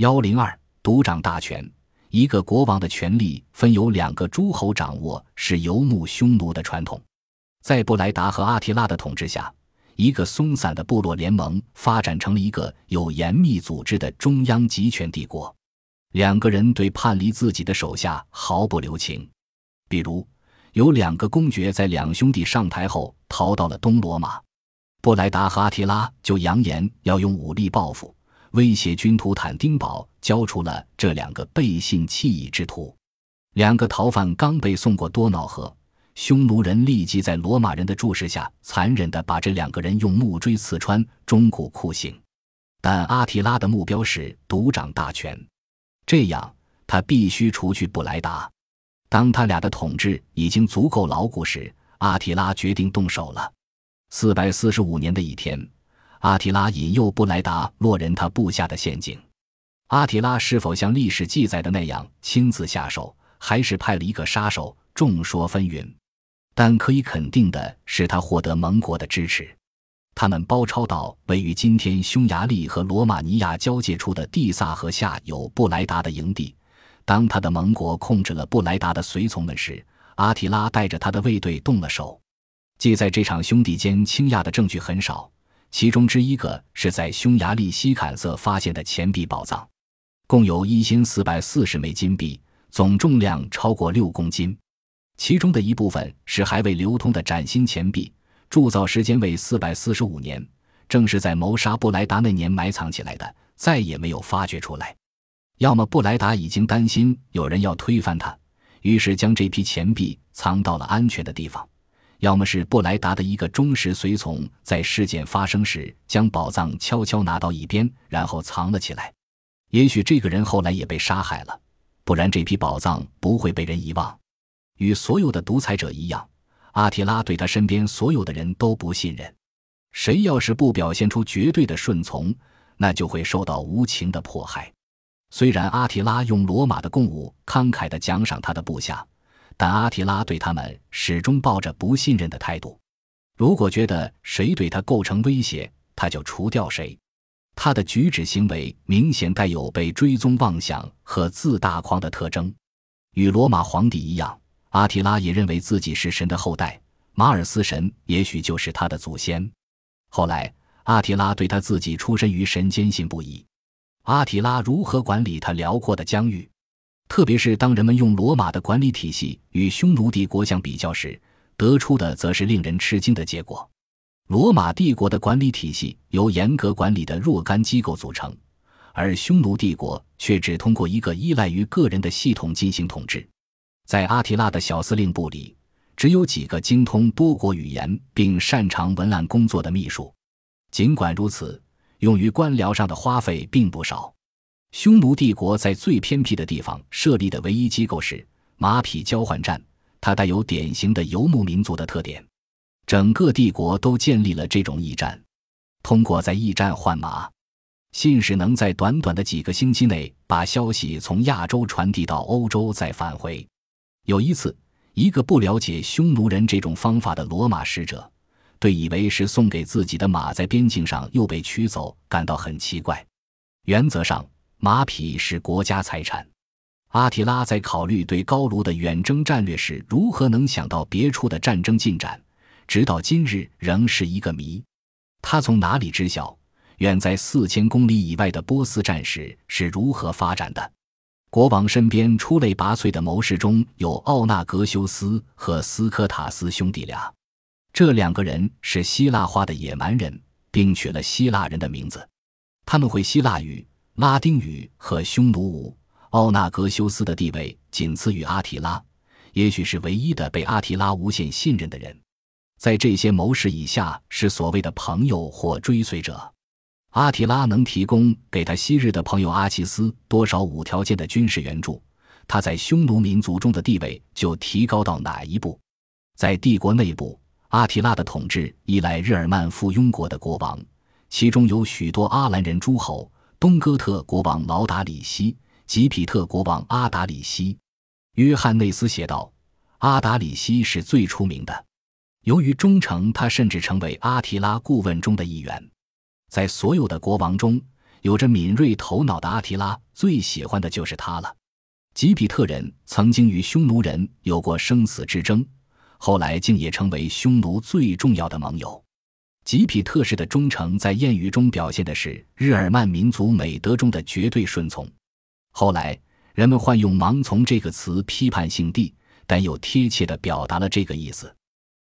幺零二独掌大权，一个国王的权力分由两个诸侯掌握，是游牧匈奴的传统。在布莱达和阿提拉的统治下，一个松散的部落联盟发展成了一个有严密组织的中央集权帝国。两个人对叛离自己的手下毫不留情，比如有两个公爵在两兄弟上台后逃到了东罗马，布莱达和阿提拉就扬言要用武力报复。威胁军图坦丁堡交出了这两个背信弃义之徒。两个逃犯刚被送过多瑙河，匈奴人立即在罗马人的注视下，残忍地把这两个人用木锥刺穿，终古酷刑。但阿提拉的目标是独掌大权，这样他必须除去布莱达。当他俩的统治已经足够牢固时，阿提拉决定动手了。四百四十五年的一天。阿提拉引诱布莱达落人他部下的陷阱，阿提拉是否像历史记载的那样亲自下手，还是派了一个杀手？众说纷纭。但可以肯定的是，他获得盟国的支持。他们包抄到位于今天匈牙利和罗马尼亚交界处的蒂萨河下有布莱达的营地。当他的盟国控制了布莱达的随从们时，阿提拉带着他的卫队动了手。记在这场兄弟间倾轧的证据很少。其中之一个是在匈牙利西坎瑟发现的钱币宝藏，共有一千四百四十枚金币，总重量超过六公斤。其中的一部分是还未流通的崭新钱币，铸造时间为四百四十五年，正是在谋杀布莱达那年埋藏起来的，再也没有发掘出来。要么布莱达已经担心有人要推翻他，于是将这批钱币藏到了安全的地方。要么是布莱达的一个忠实随从，在事件发生时将宝藏悄悄拿到一边，然后藏了起来。也许这个人后来也被杀害了，不然这批宝藏不会被人遗忘。与所有的独裁者一样，阿提拉对他身边所有的人都不信任。谁要是不表现出绝对的顺从，那就会受到无情的迫害。虽然阿提拉用罗马的贡物慷慨地奖赏他的部下。但阿提拉对他们始终抱着不信任的态度。如果觉得谁对他构成威胁，他就除掉谁。他的举止行为明显带有被追踪妄想和自大狂的特征。与罗马皇帝一样，阿提拉也认为自己是神的后代，马尔斯神也许就是他的祖先。后来，阿提拉对他自己出身于神坚信不疑。阿提拉如何管理他辽阔的疆域？特别是当人们用罗马的管理体系与匈奴帝国相比较时，得出的则是令人吃惊的结果。罗马帝国的管理体系由严格管理的若干机构组成，而匈奴帝国却只通过一个依赖于个人的系统进行统治。在阿提拉的小司令部里，只有几个精通多国语言并擅长文案工作的秘书。尽管如此，用于官僚上的花费并不少。匈奴帝国在最偏僻的地方设立的唯一机构是马匹交换站，它带有典型的游牧民族的特点。整个帝国都建立了这种驿站，通过在驿站换马，信使能在短短的几个星期内把消息从亚洲传递到欧洲再返回。有一次，一个不了解匈奴人这种方法的罗马使者，对以为是送给自己的马在边境上又被取走感到很奇怪。原则上。马匹是国家财产。阿提拉在考虑对高卢的远征战略时，如何能想到别处的战争进展，直到今日仍是一个谜。他从哪里知晓远在四千公里以外的波斯战事是如何发展的？国王身边出类拔萃的谋士中有奥纳格修斯和斯科塔斯兄弟俩，这两个人是希腊化的野蛮人，并取了希腊人的名字。他们会希腊语。拉丁语和匈奴舞，奥纳格修斯的地位仅次于阿提拉，也许是唯一的被阿提拉无限信任的人。在这些谋士以下是所谓的朋友或追随者。阿提拉能提供给他昔日的朋友阿奇斯多少无条件的军事援助，他在匈奴民族中的地位就提高到哪一步？在帝国内部，阿提拉的统治依赖日耳曼附庸国的国王，其中有许多阿兰人诸侯。东哥特国王劳达里希、吉皮特国王阿达里希，约翰内斯写道：“阿达里希是最出名的。由于忠诚，他甚至成为阿提拉顾问中的一员。在所有的国王中，有着敏锐头脑的阿提拉最喜欢的就是他了。吉比特人曾经与匈奴人有过生死之争，后来竟也成为匈奴最重要的盟友。吉匹特式的忠诚在谚语中表现的是日耳曼民族美德中的绝对顺从。后来人们换用“盲从”这个词批判性地，但又贴切地表达了这个意思。